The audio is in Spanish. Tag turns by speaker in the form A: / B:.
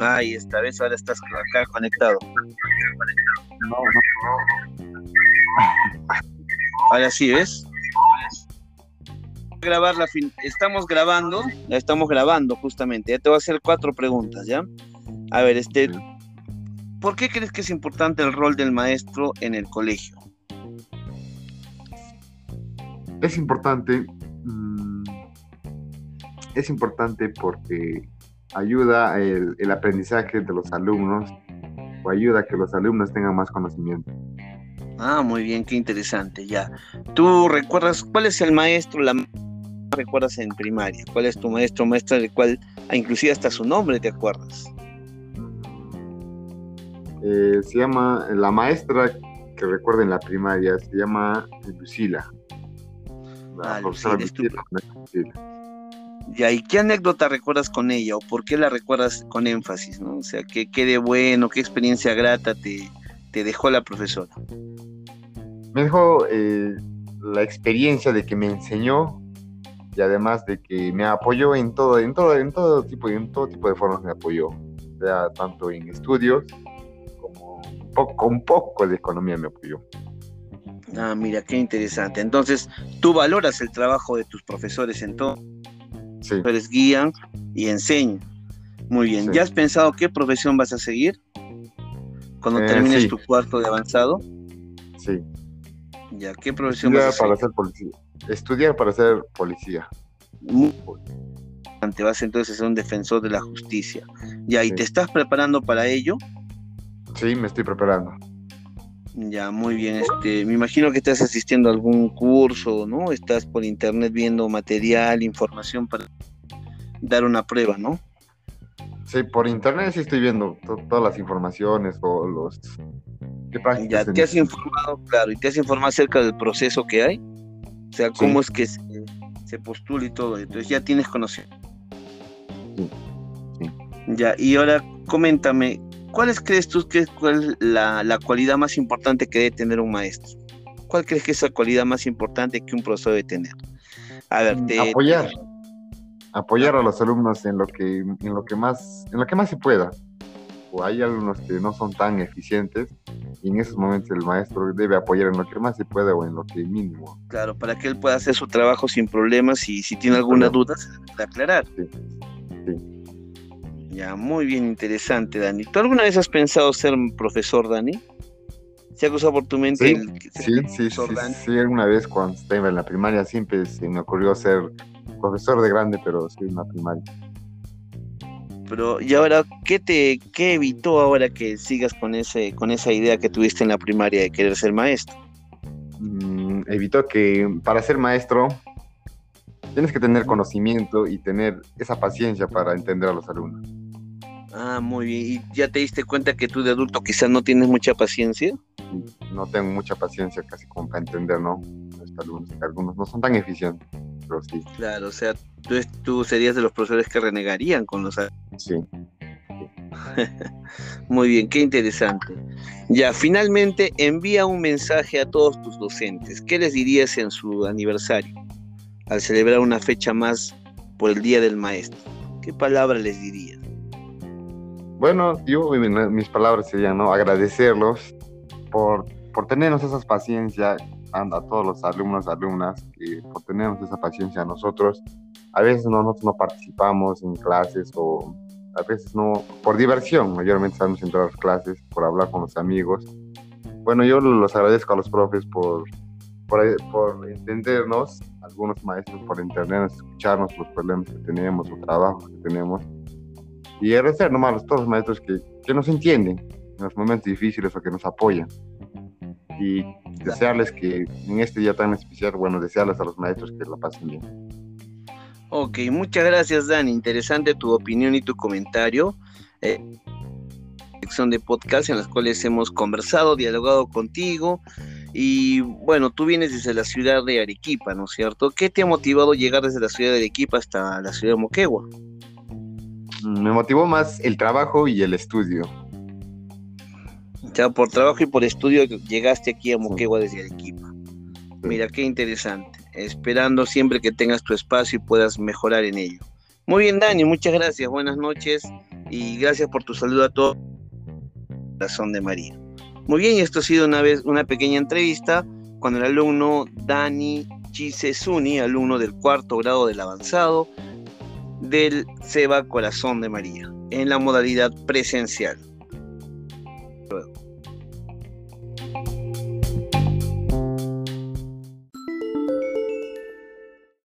A: Ahí esta vez ahora estás acá conectado. No, no. Ahora sí, ¿ves? Grabar la. Estamos grabando, estamos grabando justamente. Ya te voy a hacer cuatro preguntas, ¿ya? A ver, este, ¿por qué crees que es importante el rol del maestro en el colegio?
B: Es importante, mm, es importante porque ayuda el, el, aprendizaje de los alumnos o ayuda a que los alumnos tengan más conocimiento.
A: Ah, muy bien, qué interesante, ya. ¿Tú recuerdas cuál es el maestro, la recuerdas en primaria? ¿Cuál es tu maestro, maestra, del cual, ah, inclusive hasta su nombre te acuerdas?
B: Eh, se llama, la maestra que recuerda en la primaria, se llama Lucila.
A: La ah, profesora Lucila, Lucila. Ya, ¿y qué anécdota recuerdas con ella o por qué la recuerdas con énfasis? ¿no? O sea, ¿qué, qué de bueno, qué experiencia grata te, te dejó la profesora?
B: Me dejó eh, la experiencia de que me enseñó y además de que me apoyó en todo, en todo, en todo tipo, en todo tipo de formas me apoyó, sea, tanto en estudios como un poco, un poco de economía me apoyó.
A: Ah, mira, qué interesante. Entonces, tú valoras el trabajo de tus profesores en todo sí. Pero guían y enseñan. Muy bien. ¿Ya has pensado qué profesión vas a seguir cuando eh, termines tu cuarto de avanzado?
B: Sí.
A: Ya, ¿qué profesión
B: Estudiar vas a para ser policía. Estudiar para ser policía.
A: Muy te vas entonces a ser un defensor de la justicia. Ya, ¿y te estás preparando para ello?
B: Sí, me estoy preparando.
A: Ya, muy bien. Este, me imagino que estás asistiendo a algún curso, ¿no? Estás por internet viendo material, información para dar una prueba, ¿no?
B: Sí, por internet sí estoy viendo todas las informaciones o los...
A: ya te has informado, claro, y te has informado acerca del proceso que hay, o sea, cómo es que se, se, postula y todo, entonces ya tienes conocimiento. Sí. sí. Ya, y ahora coméntame, ¿Cuáles crees tú que es la, cualidad más importante que debe tener un maestro? ¿Cuál crees que es la cualidad más importante que un profesor debe tener?
B: A ver, te, apoyar. Apoyar a los alumnos en lo que, en lo que más, en lo que más se pueda. O hay alumnos que no son tan eficientes y en esos momentos el maestro debe apoyar en lo que más se pueda o en lo que mínimo.
A: Claro, para que él pueda hacer su trabajo sin problemas y si tiene alguna duda, se aclarar. Sí. sí. Ya, muy bien interesante, Dani. ¿Tú alguna vez has pensado ser profesor, Dani? ¿Se ha cruzado por tu mente
B: sí, el sí, sí, sí, sí, alguna vez cuando estaba en la primaria siempre se me ocurrió ser profesor de grande, pero sí en la primaria.
A: Pero, ¿y ahora qué te qué evitó ahora que sigas con ese con esa idea que tuviste en la primaria de querer ser maestro?
B: Mm, evitó que para ser maestro tienes que tener conocimiento y tener esa paciencia para entender a los alumnos.
A: Ah, muy bien. ¿Y ya te diste cuenta que tú de adulto quizás no tienes mucha paciencia?
B: No tengo mucha paciencia casi como para entender, ¿no? Algunos, algunos no son tan eficientes, pero sí.
A: Claro, o sea, tú, tú serías de los profesores que renegarían con los...
B: Sí.
A: Muy bien, qué interesante. Ya, finalmente envía un mensaje a todos tus docentes. ¿Qué les dirías en su aniversario al celebrar una fecha más por el Día del Maestro? ¿Qué palabra les dirías?
B: Bueno, yo mis palabras serían ¿no? agradecerlos por, por tenernos esa paciencia a, todos los alumnos, alumnas, y por tenernos esa paciencia a nosotros. A veces no, nosotros no participamos en clases o a veces no, por diversión, mayormente estamos en todas las clases, por hablar con los amigos. Bueno, yo los agradezco a los profes por, por, por entendernos, algunos maestros por entendernos, escucharnos los problemas que tenemos, los trabajos que tenemos y agradecer nomás a todos los maestros que, que nos entienden en los momentos difíciles o que nos apoyan. Y desearles que en este día tan especial, bueno, desearles a los maestros que lo pasen bien.
A: Ok, muchas gracias Dani, interesante tu opinión y tu comentario. Eh, sección de podcast en las cuales hemos conversado, dialogado contigo y bueno, tú vienes desde la ciudad de Arequipa, ¿no es cierto? ¿Qué te ha motivado llegar desde la ciudad de Arequipa hasta la ciudad de Moquegua?
B: Me motivó más el trabajo y el estudio.
A: O sea, por trabajo y por estudio llegaste aquí a Moquegua desde Arequipa. Mira, qué interesante. esperando siempre que tengas tu espacio y puedas mejorar en ello. Muy bien, Dani, muchas gracias, buenas noches y gracias por tu saludo a todos. Corazón de María. Muy bien, y esto ha sido una vez una pequeña entrevista con el alumno Dani Chisesuni, alumno del cuarto grado del avanzado del SEBA Corazón de María, en la modalidad presencial.